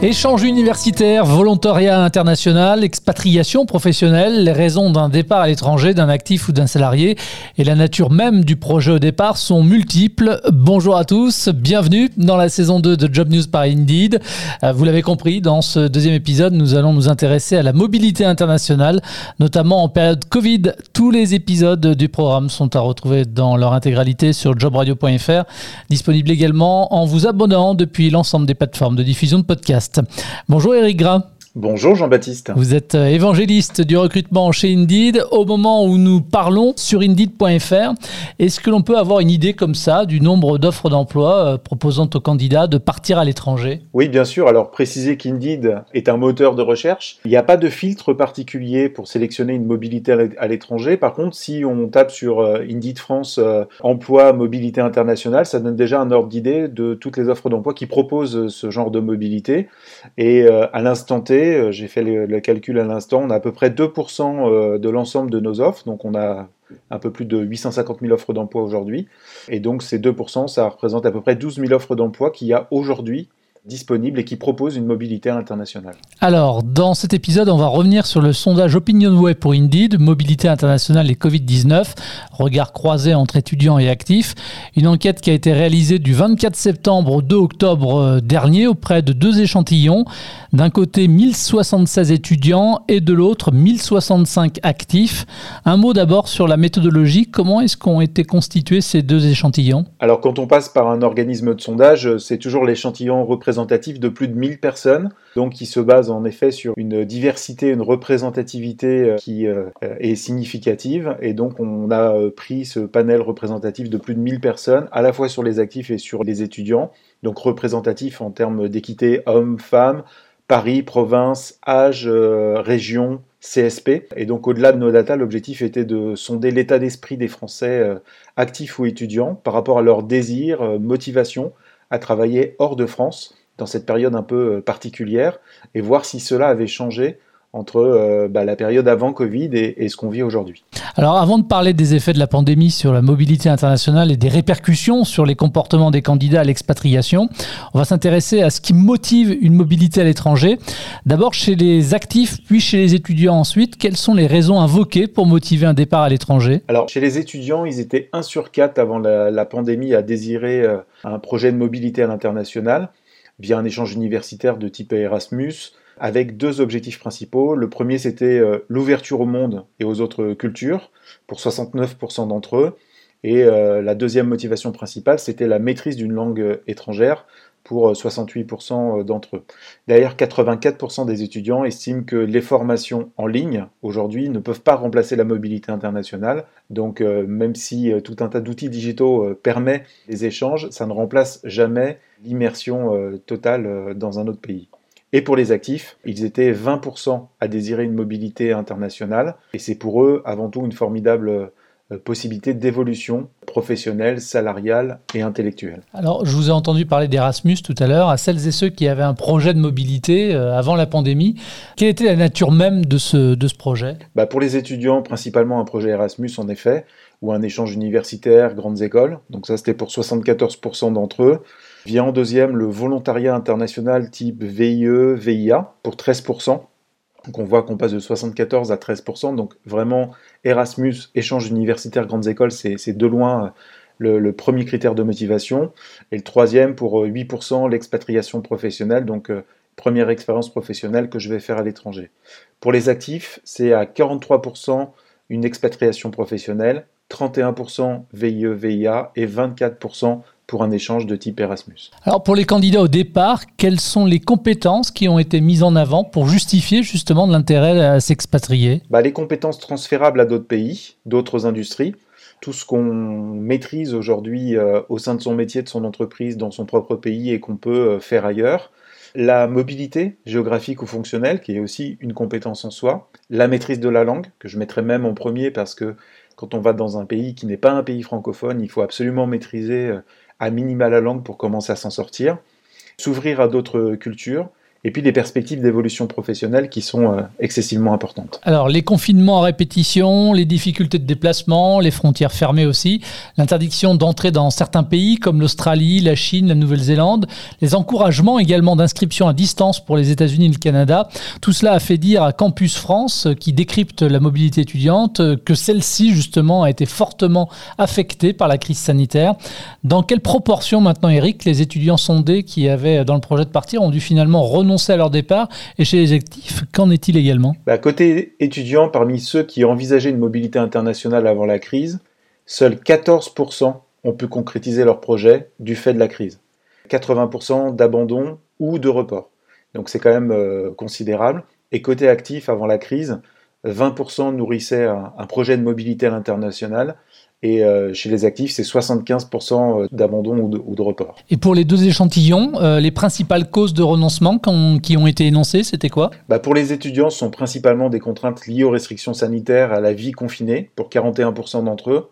Échange universitaire, volontariat international, expatriation professionnelle, les raisons d'un départ à l'étranger d'un actif ou d'un salarié et la nature même du projet au départ sont multiples. Bonjour à tous, bienvenue dans la saison 2 de Job News par Indeed. Euh, vous l'avez compris, dans ce deuxième épisode, nous allons nous intéresser à la mobilité internationale, notamment en période Covid. Tous les épisodes du programme sont à retrouver dans leur intégralité sur jobradio.fr, disponible également en vous abonnant depuis l'ensemble des plateformes de diffusion de podcasts. Bonjour Eric Gras. Bonjour Jean-Baptiste. Vous êtes euh, évangéliste du recrutement chez Indeed. Au moment où nous parlons sur Indeed.fr, est-ce que l'on peut avoir une idée comme ça du nombre d'offres d'emploi euh, proposant aux candidats de partir à l'étranger? Oui, bien sûr. Alors préciser qu'Indeed est un moteur de recherche. Il n'y a pas de filtre particulier pour sélectionner une mobilité à l'étranger. Par contre, si on tape sur euh, Indeed France emploi mobilité internationale, ça donne déjà un ordre d'idée de toutes les offres d'emploi qui proposent ce genre de mobilité. Et à l'instant T, euh, j'ai fait le, calcul à l'instant, on a à peu près 2% euh, de l'ensemble de nos offres, donc on a un peu plus de 850 000 offres d'emploi aujourd'hui. Et donc ces 2%, ça représente à peu près 12 000 offres d'emploi qu'il y a aujourd'hui disponible et qui propose une mobilité internationale. Alors, dans cet épisode, on va revenir sur le sondage OpinionWay pour Indeed, mobilité internationale et Covid-19, regard croisé entre étudiants et actifs. Une enquête qui a été réalisée du 24 septembre au 2 octobre euh, dernier auprès de deux échantillons. D'un côté, 1076 étudiants et de l'autre, 1065 actifs. Un mot d'abord sur la méthodologie. Comment est-ce qu'ont été constitués ces deux échantillons? Alors, quand on passe par un organisme de sondage, c'est toujours l'échantillon représenté de plus de 1000 personnes, donc qui se base en effet sur une diversité, une représentativité euh, qui euh, est significative. Et donc on a euh, pris ce panel représentatif de plus de 1000 personnes, à la fois sur les actifs et sur les étudiants, donc représentatif en termes d'équité hommes-femmes, Paris, province, âge, région, CSP. Et donc au-delà de nos data, l'objectif était de sonder l'état d'esprit des Français actifs ou étudiants par rapport à leur désir, motivation à travailler hors de France dans cette période un peu euh, particulière et voir si cela avait changé entre euh, bah, la période avant Covid et, ce qu'on vit aujourd'hui. Alors avant de parler des effets de la pandémie sur la mobilité internationale et des répercussions sur les comportements des candidats à l'expatriation, on va s'intéresser à ce qui motive une mobilité à l'étranger. D'abord chez les actifs, puis chez les étudiants ensuite. Quelles sont les raisons invoquées pour motiver un départ à l'étranger? Alors chez les étudiants, ils étaient 1 sur 4 avant la, la pandémie à désirer euh, un projet de mobilité à l'international via un échange universitaire de type Erasmus, avec deux objectifs principaux. Le premier, c'était euh, l'ouverture au monde et aux autres cultures, pour 69% d'entre eux. Et euh, la deuxième motivation principale, c'était la maîtrise d'une langue étrangère, pour 68% euh, d'entre eux. D'ailleurs, 84% des étudiants estiment que les formations en ligne, aujourd'hui, ne peuvent pas remplacer la mobilité internationale. Donc, même si tout un tas d'outils digitaux permet les échanges, ça ne remplace jamais l'immersion euh, totale euh, dans un autre pays. Et pour les actifs, ils étaient 20% à désirer une mobilité internationale, et c'est pour eux avant tout une formidable euh, possibilité d'évolution professionnelle, salariale et intellectuelle. Alors, je vous ai entendu parler d'Erasmus tout à l'heure. À celles et ceux qui avaient un projet de mobilité avant la pandémie, quelle était la nature même de ce, de ce projet? Bah Pour les étudiants, principalement un projet Erasmus en effet, ou un échange universitaire, grandes écoles. Donc ça, c'était pour 74% d'entre eux. Vient en deuxième le volontariat international type VIE, VIA pour 13%. Donc on voit qu'on passe de 74 à 13%. Donc vraiment Erasmus, échange universitaire, grandes écoles, c'est de loin le, le, premier critère de motivation. Et le troisième pour 8%, l'expatriation professionnelle. Donc euh, première expérience professionnelle que je vais faire à l'étranger. Pour les actifs, c'est à 43% une expatriation professionnelle, 31% VIE, VIA et 24% pour un échange de type Erasmus. Alors pour les candidats au départ, quelles sont les compétences qui ont été mises en avant pour justifier justement de l'intérêt à s'expatrier? Bah, Les compétences transférables à d'autres pays, d'autres industries, tout ce qu'on maîtrise aujourd'hui euh, au sein de son métier, de son entreprise, dans son propre pays et qu'on peut euh, faire ailleurs. La mobilité géographique ou fonctionnelle, qui est aussi une compétence en soi. La maîtrise de la langue, que je mettrais même en premier parce que quand on va dans un pays qui n'est pas un pays francophone, il faut absolument maîtriser euh, à minima la langue pour commencer à s'en sortir, s'ouvrir à d'autres cultures et puis les perspectives d'évolution professionnelle qui sont euh, excessivement importantes. Alors les confinements à répétition, les difficultés de déplacement, les frontières fermées aussi, l'interdiction d'entrer dans certains pays comme l'Australie, la Chine, la Nouvelle-Zélande, les encouragements également d'inscription à distance pour les États-Unis et le Canada, tout cela a fait dire à Campus France, qui décrypte la mobilité étudiante, que celle-ci justement a été fortement affectée par la crise sanitaire. Dans quelle proportion maintenant, Eric, les étudiants sondés qui avaient dans le projet de partir ont dû finalement à leur départ Et chez les actifs, qu'en est-il également? Bah, Côté étudiants, parmi ceux qui envisageaient une mobilité internationale avant la crise, seuls 14% ont pu concrétiser leur projet du fait de la crise. 80% d'abandon ou de report. Donc c'est quand même euh, considérable. Et côté actif, avant la crise, 20% nourrissaient un, projet de mobilité à l'international et euh, chez les actifs, c'est 75% euh, d'abandon ou de, report. Et pour les deux échantillons, euh, les principales causes de renoncement qui ont été énoncées, c'était quoi? Bah Pour les étudiants, ce sont principalement des contraintes liées aux restrictions sanitaires, à la vie confinée, pour 41% d'entre eux,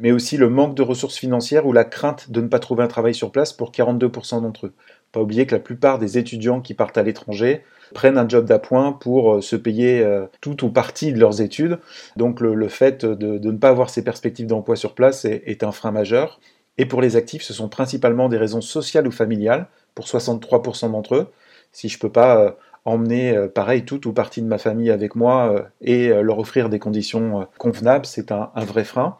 mais aussi le manque de ressources financières ou la crainte de ne pas trouver un travail sur place pour 42% d'entre eux. Pas oublier que la plupart des étudiants qui partent à l'étranger prennent un job d'appoint pour euh, se payer euh, tout ou partie de leurs études. Donc le, fait de, ne pas avoir ces perspectives d'emploi sur place est, un frein majeur. Et pour les actifs, ce sont principalement des raisons sociales ou familiales, pour 63% d'entre eux. Si je ne peux pas euh, emmener, pareil, toute ou partie de ma famille avec moi et leur offrir des conditions convenables, c'est un, vrai frein.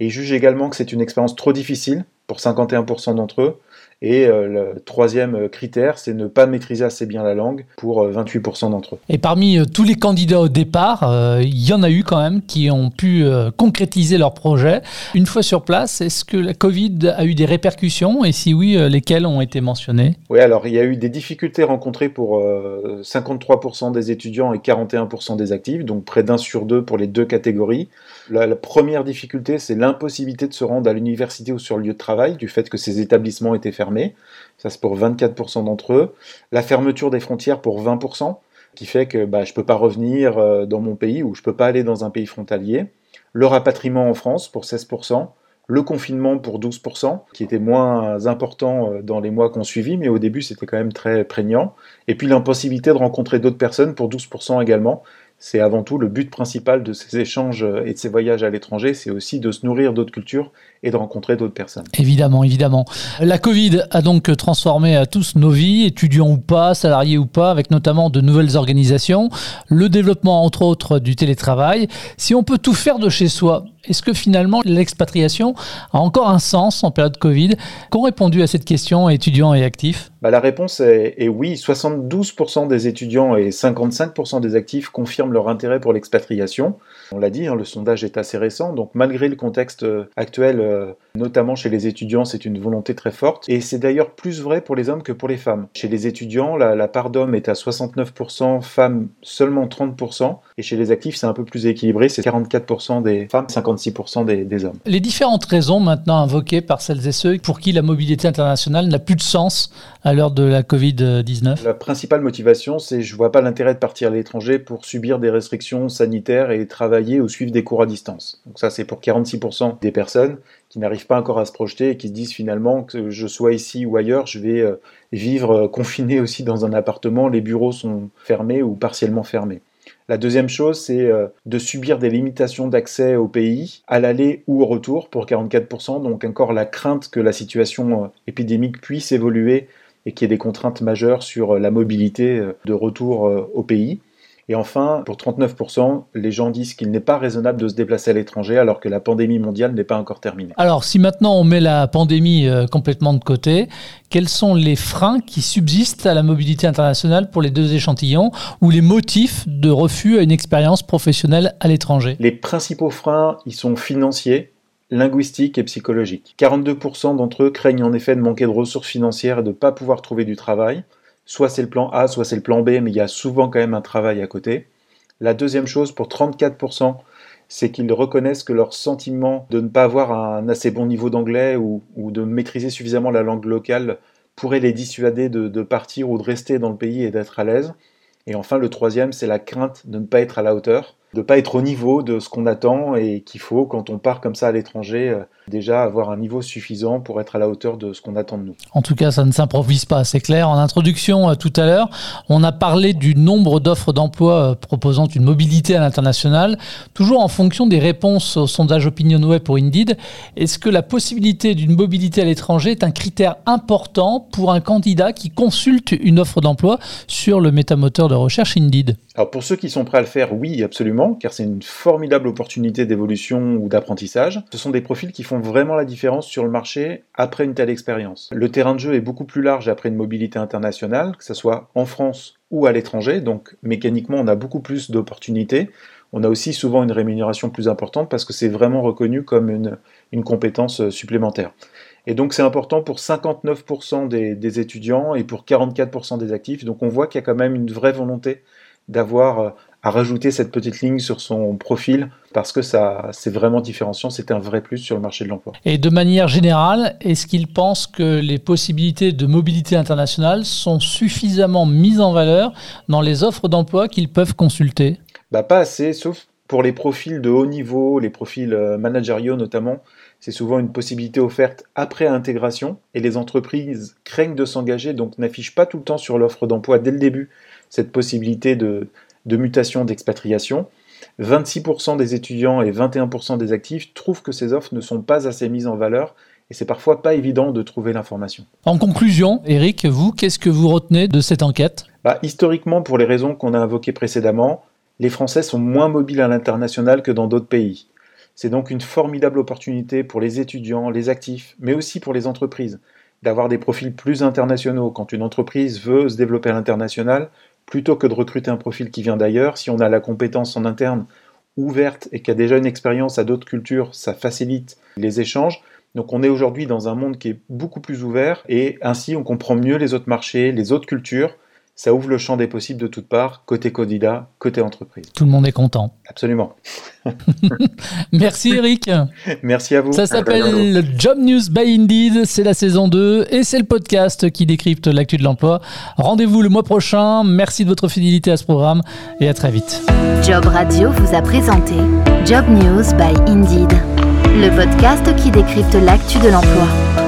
Et ils jugent également que c'est une expérience trop difficile pour 51% d'entre eux, et euh, le troisième critère, c'est ne pas maîtriser assez bien la langue pour 28% euh, d'entre eux. Et parmi euh, tous les candidats au départ, il y en a eu quand même qui ont pu concrétiser leur projet. Une fois sur place, est-ce que la Covid a eu des répercussions? Et si oui, lesquelles ont été mentionnées? Oui, alors il y a eu des difficultés rencontrées pour 53% des étudiants et 41% des actifs, donc près d'un sur deux pour les deux catégories. La, la première difficulté, c'est l'impossibilité de se rendre à l'université ou sur le lieu de travail du fait que ces établissements étaient fermés ça, c'est pour 24% d'entre eux. La fermeture des frontières pour 20%, qui fait que bah, je ne peux pas revenir euh, dans mon pays ou je ne peux pas aller dans un pays frontalier. Le rapatriement en France pour 16%. Le confinement pour 12%, qui était moins important euh, dans les mois qu'on suivit, mais au début c'était quand même très prégnant. Et puis l'impossibilité de rencontrer d'autres personnes pour 12% également, c'est avant tout le but principal de ces échanges et de ces voyages à l'étranger, c'est aussi de se nourrir d'autres cultures et de rencontrer d'autres personnes. Évidemment, évidemment. La Covid a donc transformé à tous nos vies, étudiants ou pas, salariés ou pas, avec notamment de nouvelles organisations, le développement entre autres du télétravail. Si on peut tout faire de chez soi, est-ce que finalement l'expatriation a encore un sens en période Covid? Qu'ont répondu à cette question étudiants et actifs? Bah, La réponse est, est, oui. 72% des étudiants et 55% des actifs confirment leur intérêt pour l'expatriation. On l'a dit, hein, le sondage est assez récent, donc malgré le contexte euh, actuel, euh, notamment chez les étudiants, c'est une volonté très forte. Et c'est d'ailleurs plus vrai pour les hommes que pour les femmes. Chez les étudiants, la, part d'hommes est à 69%, femmes seulement 30%, et chez les actifs, c'est un peu plus équilibré, c'est 44% des femmes, 56% des, des hommes. Les différentes raisons maintenant invoquées par celles et ceux pour qui la mobilité internationale n'a plus de sens à l'heure de la Covid-19 La principale motivation, c'est je vois pas l'intérêt de partir à l'étranger pour subir des restrictions sanitaires et travailler ou suivre des cours à distance. Donc ça, c'est pour 46% des personnes qui n'arrivent pas encore à se projeter et qui se disent finalement que je sois ici ou ailleurs, je vais euh, vivre euh, confiné aussi dans un appartement, les bureaux sont fermés ou partiellement fermés. La deuxième chose, c'est euh, de subir des limitations d'accès au pays, à l'aller ou au retour pour 44%, donc encore la crainte que la situation épidémique puisse évoluer et qu'il y ait des contraintes majeures sur la mobilité de retour au pays. Et enfin, pour 39%, les gens disent qu'il n'est pas raisonnable de se déplacer à l'étranger alors que la pandémie mondiale n'est pas encore terminée. Alors, si maintenant on met la pandémie euh, complètement de côté, quels sont les freins qui subsistent à la mobilité internationale pour les deux échantillons ou les motifs de refus à une expérience professionnelle à l'étranger? Les principaux freins, ils sont financiers, linguistiques et psychologiques. 42% d'entre eux craignent en effet de manquer de ressources financières et de ne pas pouvoir trouver du travail soit c'est le plan A, soit c'est le plan B, mais il y a souvent quand même un travail à côté. La deuxième chose, pour 34%, c'est qu'ils reconnaissent que leur sentiment de ne pas avoir un assez bon niveau d'anglais ou, de maîtriser suffisamment la langue locale pourrait les dissuader de, partir ou de rester dans le pays et d'être à l'aise. Et enfin, le troisième, c'est la crainte de ne pas être à la hauteur. De pas être au niveau de ce qu'on attend et qu'il faut quand on part comme ça à l'étranger euh, déjà avoir un niveau suffisant pour être à la hauteur de ce qu'on attend de nous. En tout cas, ça ne s'improvise pas, c'est clair. En introduction euh, tout à l'heure, on a parlé du nombre d'offres d'emploi euh, proposant une mobilité à l'international, toujours en fonction des réponses au sondage Opinion Web pour Indeed. Est-ce que la possibilité d'une mobilité à l'étranger est un critère important pour un candidat qui consulte une offre d'emploi sur le métamoteur de recherche Indeed? Alors pour ceux qui sont prêts à le faire, oui, absolument, car c'est une formidable opportunité d'évolution ou d'apprentissage. Ce sont des profils qui font vraiment la différence sur le marché après une telle expérience. Le terrain de jeu est beaucoup plus large après une mobilité internationale, que ce soit en France ou à l'étranger, donc mécaniquement on a beaucoup plus d'opportunités. On a aussi souvent une rémunération plus importante parce que c'est vraiment reconnu comme une, une compétence supplémentaire. Et donc c'est important pour 59% des, des, étudiants et pour 44% des actifs. Donc on voit qu'il y a quand même une vraie volonté d'avoir à rajouter cette petite ligne sur son profil parce que ça, c'est vraiment différenciant, c'est un vrai plus sur le marché de l'emploi. Et de manière générale, est-ce qu'il pense que les possibilités de mobilité internationale sont suffisamment mises en valeur dans les offres d'emploi qu'ils peuvent consulter? Bah, Pas assez, sauf pour les profils de haut niveau, les profils euh, managériaux notamment. C'est souvent une possibilité offerte après intégration et les entreprises craignent de s'engager, donc n'affichent pas tout le temps sur l'offre d'emploi dès le début cette possibilité de, de mutation d'expatriation. 26% des étudiants et 21% des actifs trouvent que ces offres ne sont pas assez mises en valeur et c'est parfois pas évident de trouver l'information. En conclusion, Eric, vous, qu'est-ce que vous retenez de cette enquête? Bah, Historiquement, pour les raisons qu'on a invoquées précédemment, les Français sont moins mobiles à l'international que dans d'autres pays. C'est donc une formidable opportunité pour les étudiants, les actifs, mais aussi pour les entreprises, d'avoir des profils plus internationaux. Quand une entreprise veut se développer à l'international, plutôt que de recruter un profil qui vient d'ailleurs, si on a la compétence en interne ouverte et qui a déjà une expérience à d'autres cultures, ça facilite les échanges. Donc on est aujourd'hui dans un monde qui est beaucoup plus ouvert et ainsi on comprend mieux les autres marchés, les autres cultures ça ouvre le champ des possibles de toutes parts, côté candidat, côté entreprise. Tout le monde est content. Absolument. Merci Eric. Merci à vous. Ça s'appelle Job News by Indeed, c'est la saison 2 et c'est le podcast qui décrypte l'actu de l'emploi. Rendez-vous le mois prochain. Merci de votre fidélité à ce programme et à très vite. Job Radio vous a présenté Job News by Indeed, le podcast qui décrypte l'actu de l'emploi.